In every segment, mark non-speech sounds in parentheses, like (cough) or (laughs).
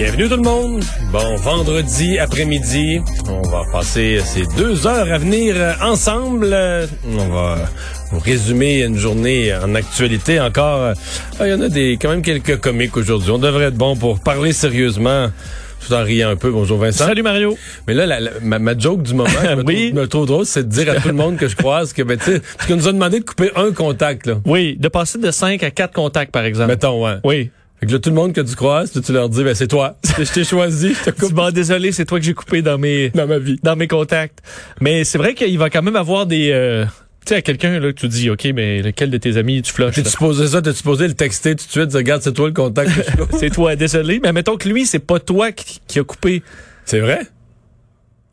Bienvenue tout le monde. Bon, vendredi après-midi, on va passer ces deux heures à venir ensemble. On va vous résumer une journée en actualité encore. Ah, Il y en a des quand même quelques comiques aujourd'hui. On devrait être bon pour parler sérieusement. Tout en riant un peu. Bonjour Vincent. Salut Mario. Mais là, la- la- ma, ma joke du moment, (laughs) je me, Oui. trouve, me trouve drôle, c'est de dire à tout le monde que je croise que, ben, tu sais, parce qu'on nous a demandé de couper un contact, là. Oui, de passer de 5 à 4 contacts, par exemple. Mettons, ouais. Oui. Fait que là, tout le monde que tu croises, tu leur dis, ben, c'est toi. (laughs) Je t'ai choisi, je te bon, désolé, c'est toi que j'ai coupé dans mes dans ma vie. dans mes contacts. Mais c'est vrai qu'il va quand même avoir des euh, tu sais à quelqu'un là que tu dis OK, mais lequel de tes amis tu flushes T'es-tu supposé ça? T'es supposé le texter tout de suite? Regarde, c'est toi le contact. (laughs) C'est toi, désolé, mais mettons que lui, c'est pas toi qui, qui a coupé. c'est vrai?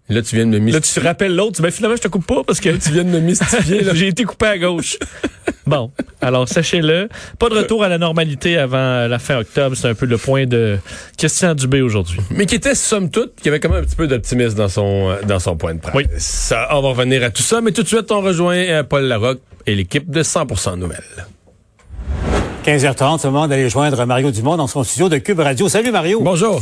Là, tu viens de me Là, mystifier. tu te rappelles l'autre, tu dis, ben finalement je te coupe pas parce que Tu viens de me mystifier, là. (laughs) j'ai été coupé à gauche. (laughs) bon, alors sachez-le, pas de retour à la normalité avant la fin octobre, c'est un peu le point de Christian Dubé aujourd'hui. Mais qui était, somme toute, qui avait quand même un petit peu d'optimisme dans son, euh, dans son point de presse. Oui. Ça, on va revenir à tout ça, mais tout de suite, on rejoint euh, Paul Larocque et l'équipe de 100% Nouvelles. 15h30, c'est le moment d'aller joindre Mario Dumont dans son studio de Cube Radio. Salut Mario. Bonjour.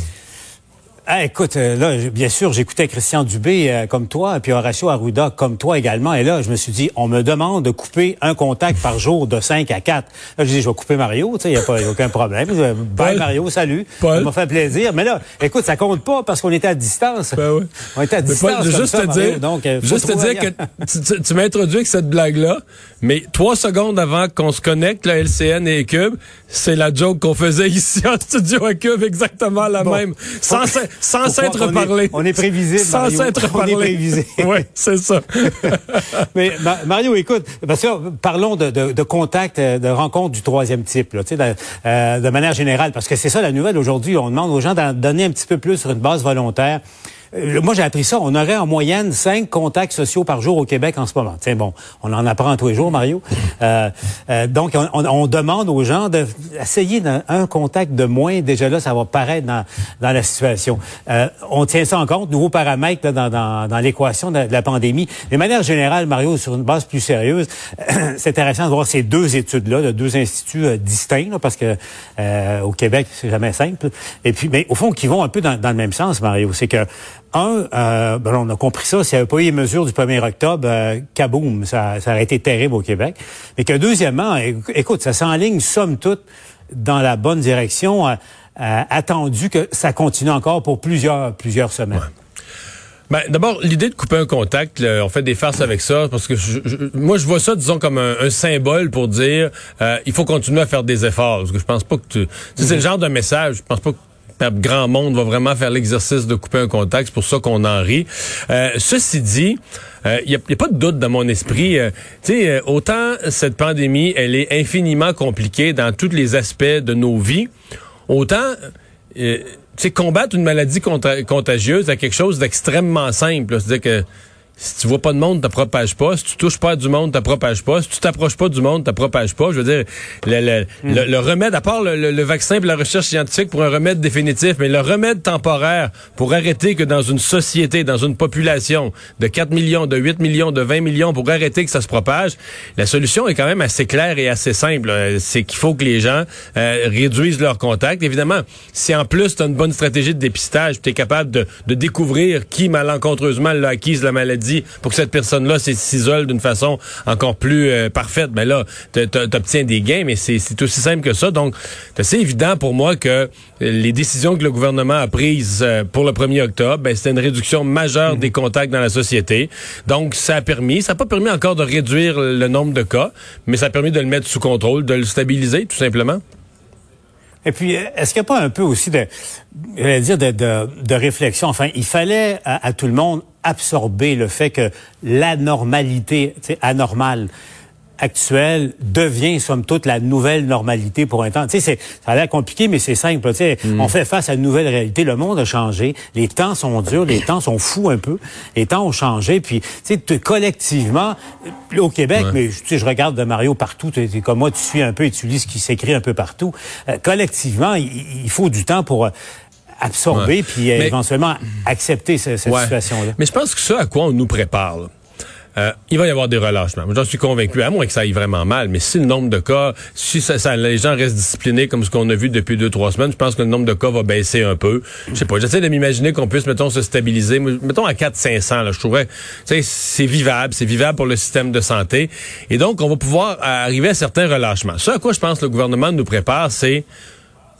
Ah, écoute, euh, là, bien sûr, j'écoutais Christian Dubé euh, comme toi, puis Horacio Arruda comme toi également. Et là, je me suis dit, on me demande de couper un contact par jour de 5 à 4. Là, je dis, je vais couper Mario, tu sais, il n'y a pas y a aucun problème. Je- Bye Paul. Mario, salut. Paul. Ça m'a fait plaisir. Mais là, écoute, ça compte pas parce qu'on était à distance. Ben oui. On était à Mais distance. Paul, comme juste ça, te Mario. dire, Donc, euh, juste te dire que (laughs) tu, tu- tu m'as introduit avec cette blague-là, mais trois secondes avant qu'on se connecte, la LCN et Cube, c'est la joke qu'on faisait (laughs) ici en studio à Cube, exactement la Bon. même, sans, sans s'être parlé. on est prévisible, Sans s'être (laughs) On est parlé. prévisible. oui, c'est ça. (laughs) Mais Ma- Mario, écoute, parce que parlons de, de, de contact, euh, de rencontre du troisième type, là, tu sais, de, euh, de manière générale, parce que c'est ça la nouvelle aujourd'hui. On demande aux gens d'en donner un petit peu plus sur une base volontaire. Euh, Moi, j'ai appris ça. On aurait en moyenne cinq contacts sociaux par jour au Québec en ce moment. Tiens, bon, on en apprend tous les jours, Mario. (laughs) Euh, euh, donc, on, on- on demande aux gens d'essayer un contact de moins. Déjà là, ça va paraître dans, dans la situation. Euh, on tient ça en compte, nouveau paramètre là, dans, dans, dans l'équation de, de la pandémie. De manière générale, Mario, sur une base plus sérieuse, (clears throat) c'est intéressant de voir ces deux études-là, de deux instituts euh, distincts, là, parce que euh, au Québec, c'est jamais simple. Et puis, mais au fond, qui vont un peu dans, dans le même sens, Mario. C'est que un, euh, ben, on a compris ça, s'il n'y avait pas eu les mesures du 1er octobre, euh, kaboum, ça, ça aurait été terrible au Québec. Mais que deuxièmement, éc- écoute, ça s'enligne somme toute dans la bonne direction, euh, euh, attendu que ça continue encore pour plusieurs, plusieurs semaines. Ben, d'abord, l'idée de couper un contact, là, on fait des farces avec ça, parce que je- je- moi, je vois ça, disons, comme un, un symbole pour dire, euh, il faut continuer à faire des efforts. Parce que je pense pas que tu... C'est le genre de message, je pense pas que grand monde va vraiment faire l'exercice de couper un contact. C'est pour ça qu'on en rit. Euh, ceci dit, il n'y a, pas de doute dans mon esprit. euh, tu sais, euh, autant cette pandémie, elle est infiniment compliquée dans tous les aspects de nos vies, autant... euh, tu combattre une maladie conta- contagieuse à quelque chose d'extrêmement simple. C'est-à-dire que si tu vois pas de monde, tu propages pas. Si tu touches pas à du monde, tu propages pas. Si tu t'approches pas du monde, tu propages pas. Je veux dire, le, le, le- le remède, à part le, le- le vaccin et la recherche scientifique pour un remède définitif, mais le remède temporaire pour arrêter que dans une société, dans une population de 4 millions, de 8 millions, de 20 millions, pour arrêter que ça se propage, la solution est quand même assez claire et assez simple. Euh, C'est qu'il faut que les gens euh, réduisent leurs contacts. Évidemment, si en plus tu as une bonne stratégie de dépistage, tu es capable de, de découvrir qui malencontreusement l'a acquise la maladie, dit pour que cette personne-là s'isole d'une façon encore plus euh, parfaite. Mais là, tu obtiens des gains, mais c'est aussi simple que ça. Donc, c'est évident pour moi que les décisions que le gouvernement a prises euh, pour le 1er octobre, ben, c'était une réduction majeure des contacts dans la société. Donc, ça a permis, ça n'a pas permis encore de réduire le nombre de cas, mais ça a permis de le mettre sous contrôle, de le stabiliser, tout simplement. Et puis, est-ce qu'il n'y a pas un peu aussi de, dire, de, de, réflexion? Enfin, il fallait à, tout le monde absorber le fait que la normalité, anormale, actuelle devient, somme toute, la nouvelle normalité pour un temps. Tu sais, ça a l'air compliqué, mais c'est simple. Tu sais, mm. On fait face à une nouvelle réalité. Le monde a changé. Les temps sont durs. Les temps sont fous un peu. Les temps ont changé. Puis, tu sais, collectivement, au Québec, mais tu sais, je regarde de Mario partout. Es, comme moi, tu suis un peu et tu lis ce qui s'écrit un peu partout. Euh, collectivement, il, faut du temps pour... Euh, absorber puis éventuellement accepter cette, situation-là. Mais je pense que ça à quoi on nous prépare, euh, il va y avoir des relâchements. J'en suis convaincu, à moins que ça aille vraiment mal. Mais si le nombre de cas, si ça, les gens restent disciplinés comme ce qu'on a vu depuis deux, trois semaines, je pense que le nombre de cas va baisser un peu. Je sais pas, j'essaie de m'imaginer qu'on puisse, mettons, se stabiliser. Mettons à 400-500, là, je trouverais, c'est vivable, c'est vivable pour le système de santé. Et donc, on va pouvoir arriver à certains relâchements. Ce à quoi je pense le gouvernement nous prépare, c'est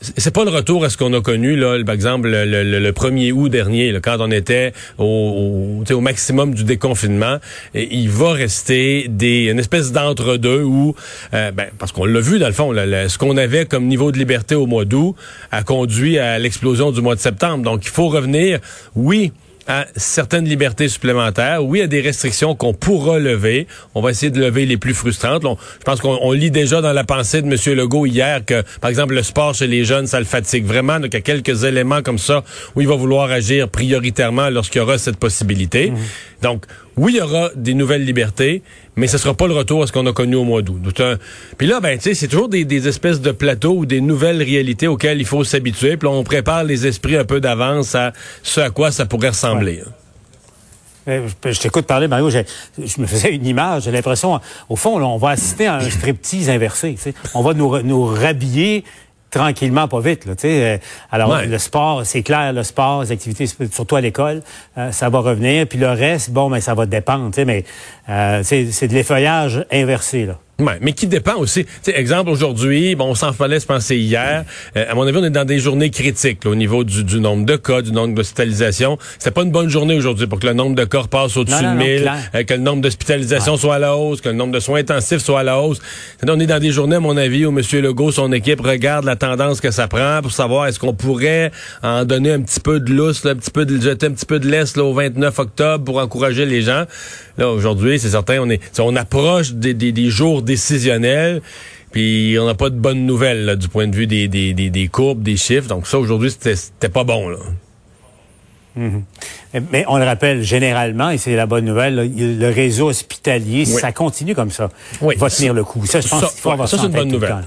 c'est pas le retour à ce qu'on a connu là, par exemple le, le, 1er août dernier, là, quand on était au, au, maximum du déconfinement. Il va rester des une espèce d'entre-deux où, euh, ben, parce qu'on l'a vu dans le fond, ce qu'on avait comme niveau de liberté au mois d'août a conduit à l'explosion du mois de septembre. Donc il faut revenir, oui à certaines libertés supplémentaires. Oui, à des restrictions qu'on pourra lever. On va essayer de lever les plus frustrantes. je pense qu'on lit déjà dans la pensée de M. Legault hier que, par exemple, le sport chez les jeunes, ça le fatigue vraiment. Donc, il y a quelques éléments comme ça où il va vouloir agir prioritairement lorsqu'il y aura cette possibilité. Mhm. Donc, oui, il y aura des nouvelles libertés, mais ce sera pas le retour à ce qu'on a connu au mois d'août. Puis là, ben, tu sais, c'est toujours des, espèces de plateaux ou des nouvelles réalités auxquelles il faut s'habituer. Puis là, on prépare les esprits un peu d'avance à ce à quoi ça pourrait ressembler. Hein. Euh, je t'écoute parler, Mario. Je, me faisais une image. J'ai l'impression, au fond, on va assister à un (clears throat) striptease inversé. On va nous, nous rhabiller tranquillement, pas vite. Là, euh, alors, le sport, c'est clair, le sport, les activités, surtout à l'école, euh, ça va revenir. Puis le reste, bon, mais ça va dépendre. Mais euh, c'est de l'effeuillage inversé. Là. Ouais, mais qui dépend aussi. T'sais, exemple, aujourd'hui, bon, on s'en fallait se penser hier. Euh, à mon avis, on est dans des journées critiques au niveau du, du, nombre de cas, du nombre d'hospitalisations. C'est pas une bonne journée aujourd'hui pour que le nombre de cas passe au-dessus de 1000, euh, que le nombre d'hospitalisations soit à la hausse, que le nombre de soins intensifs soit à la hausse. on est dans des journées, à mon avis, où M. Legault, son équipe, regarde la tendance que ça prend pour savoir est-ce qu'on pourrait en donner un petit peu de lousse, un petit peu de, jeter un petit peu de là, au 29 octobre pour encourager les gens. Là, aujourd'hui, c'est certain, on est, on approche des, des, des jours décisionnel. Puis on n'a pas de bonnes nouvelles du point de vue des, des, des, courbes, des chiffres. Donc ça, aujourd'hui, c'était pas bon. Là. Mm-hmm. Mais on le rappelle, généralement, et c'est la bonne nouvelle, le réseau hospitalier, ça continue comme ça. Oui. va tenir le coup. Ça, je pense qu'il faut avoir ça. c'est une bonne nouvelle.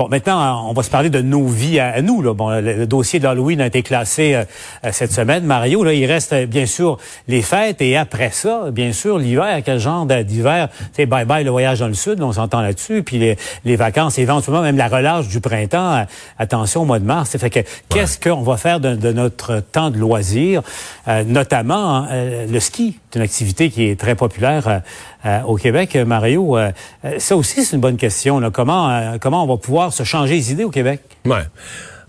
Bon, maintenant, on va se parler de nos vies à, nous. Là. Bon, le, dossier de l'Halloween a été classé euh, cette semaine. Mario, là, il reste euh, bien sûr les fêtes et après ça, bien sûr, l'hiver. Quel genre d'hiver? C'est bye-bye le voyage dans le sud, on s'entend là-dessus. Puis les, les, vacances, éventuellement même la relâche du printemps. Euh, attention au mois de mars. Fait que qu'est-ce qu'on va faire de, notre temps de loisir? notamment hein, le ski. C'est une activité qui est très populaire euh, au Québec, Mario. Euh, ça aussi, c'est une bonne question. Là. Comment, euh, comment on va pouvoir se changer les idées au Québec? Ouais.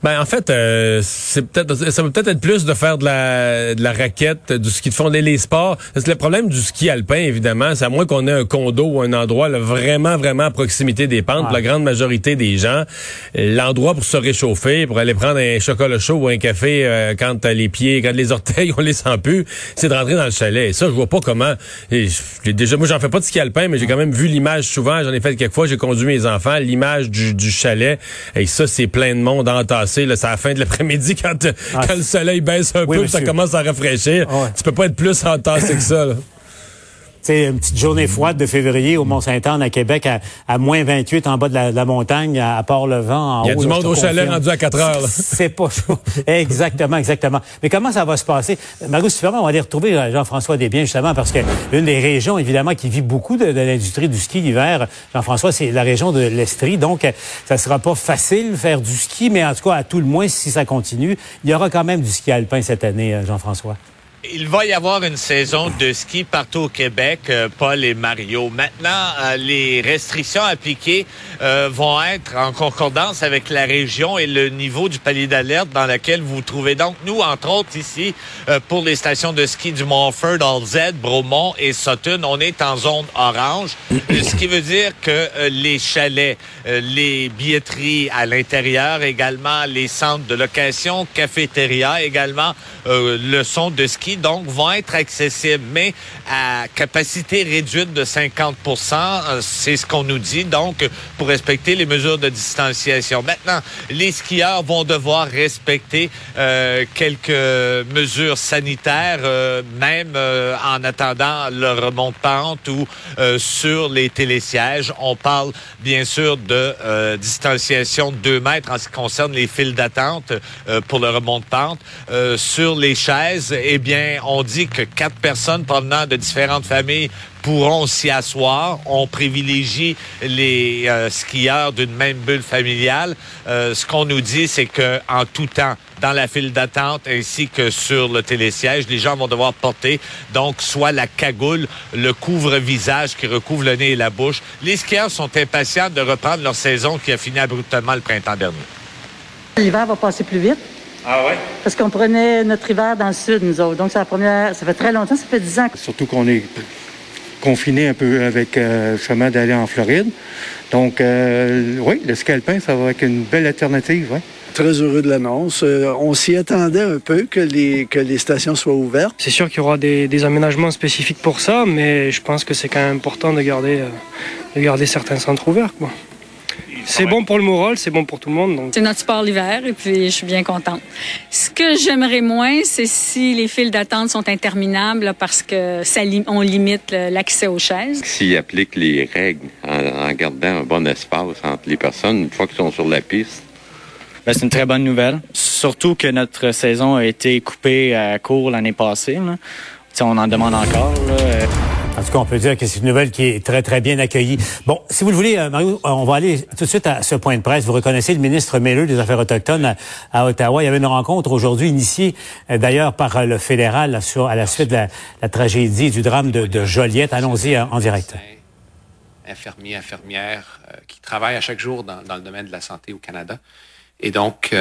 Ben en fait, euh, c'est peut-être ça peut peut-être être plus de faire de la, de la raquette, du ski de fond, les, les sports. Parce que le problème du ski alpin, évidemment, c'est à moins qu'on ait un condo ou un endroit là, vraiment, vraiment à proximité des pentes. la grande majorité des gens, l'endroit pour se réchauffer, pour aller prendre un chocolat chaud ou un café euh, quand les pieds, quand les (laughs) orteils, on les sent plus, c'est de rentrer dans le chalet. Et ça, je vois pas comment. Et déjà, moi, j'en fais pas de ski alpin, mais j'ai quand même vu l'image souvent. J'en ai fait quelques fois. J'ai conduit mes enfants. L'image du, du chalet. Et ça, c'est plein de monde entassé c'est à la fin de l'après-midi quand, ah, quand, le soleil baisse un peu, ça commence à rafraîchir. Ah tu peux pas être plus entassé que ça. Là. C'est une petite journée froide de février au Mont-Saint-Anne à Québec à, moins 28 en bas de la, montagne à, Port-le-Vent. Il y a du monde au chalet rendu à 4 heures. (laughs) C'est pas chaud. exactement, exactement. Mais comment ça va se passer? Marie on va aller retrouver euh, Jean-François Desbiens justement parce que une des régions évidemment qui vit beaucoup de, l'industrie du ski l'hiver, Jean-François, c'est la région de l'Estrie. Donc, ça sera pas facile faire du ski, mais en tout cas, à tout le moins, si ça continue, il y aura quand même du ski alpin cette année, euh, Jean-François. Il va y avoir une saison de ski partout au Québec, euh, Paul et Mario. Maintenant, euh, les restrictions appliquées euh, vont être en concordance avec la région et le niveau du palier d'alerte dans lequel vous vous trouvez. Donc, nous, entre autres, ici, pour les stations de ski du Montford, Alzette, Bromont et Sutton, on est en zone orange, ce qui veut dire que les chalets, les billetteries à l'intérieur, également les centres de location, cafétéria, également le son de ski donc, vont être accessibles, mais à capacité réduite de 50 euh, C'est ce qu'on nous dit, donc, pour respecter les mesures de distanciation. Maintenant, les skieurs vont devoir respecter euh, quelques mesures sanitaires, euh, même en attendant le remonte-pente ou sur les télésièges. On parle, bien sûr, de distanciation de 2 mètres en ce qui concerne les files d'attente pour le remonte-pente. sur les chaises, eh bien, on dit que quatre personnes provenant de différentes familles pourront s'y asseoir. On privilégie les euh, skieurs d'une même bulle familiale. Euh, ce qu'on nous dit, c'est que en tout temps, dans la file d'attente ainsi que sur le télésiège, les gens vont devoir porter donc soit la cagoule, le couvre-visage qui recouvre le nez et la bouche. Les skieurs sont impatients de reprendre leur saison qui a fini abruptement le printemps dernier. L'hiver va passer plus vite. Ah ouais? Parce qu'on prenait notre hiver dans le sud, nous autres. Donc, c'est la première. Ça fait très longtemps, ça fait 10 ans. Surtout qu'on est confiné un peu avec euh, le chemin d'aller en Floride. Donc, euh, oui, le scalpin, ça va être une belle alternative. Ouais. Très heureux de l'annonce. Euh, on s'y attendait un peu que les, que les stations soient ouvertes. C'est sûr qu'il y aura des, des, aménagements spécifiques pour ça, mais je pense que c'est quand même important de garder, de garder certains centres ouverts. Quoi. C'est bon pour le moral, c'est bon pour tout le monde. C'est notre sport l'hiver et puis je suis bien contente. Ce que j'aimerais moins, c'est si les files d'attente sont interminables parce que ça on limite l'accès aux chaises. S'ils appliquent les règles en, gardant un bon espace entre les personnes une fois qu'ils sont sur la piste. Ben, c'est une très bonne nouvelle. Surtout que notre saison a été coupée à court l'année passée. On en demande encore. En tout cas, on peut dire que c'est une nouvelle qui est très, très bien accueillie. Bon, si vous le voulez, euh, Mario, on va aller tout de suite à ce point de presse. Vous reconnaissez le ministre Méleux des Affaires autochtones à, Ottawa. Il y avait une rencontre aujourd'hui initiée euh, d'ailleurs par euh, le fédéral sur, à la suite de la, tragédie du drame de, Joliette. Allons-y en direct. Infirmiers, infirmières qui travaillent à chaque jour dans, le domaine de la santé au Canada. Et donc,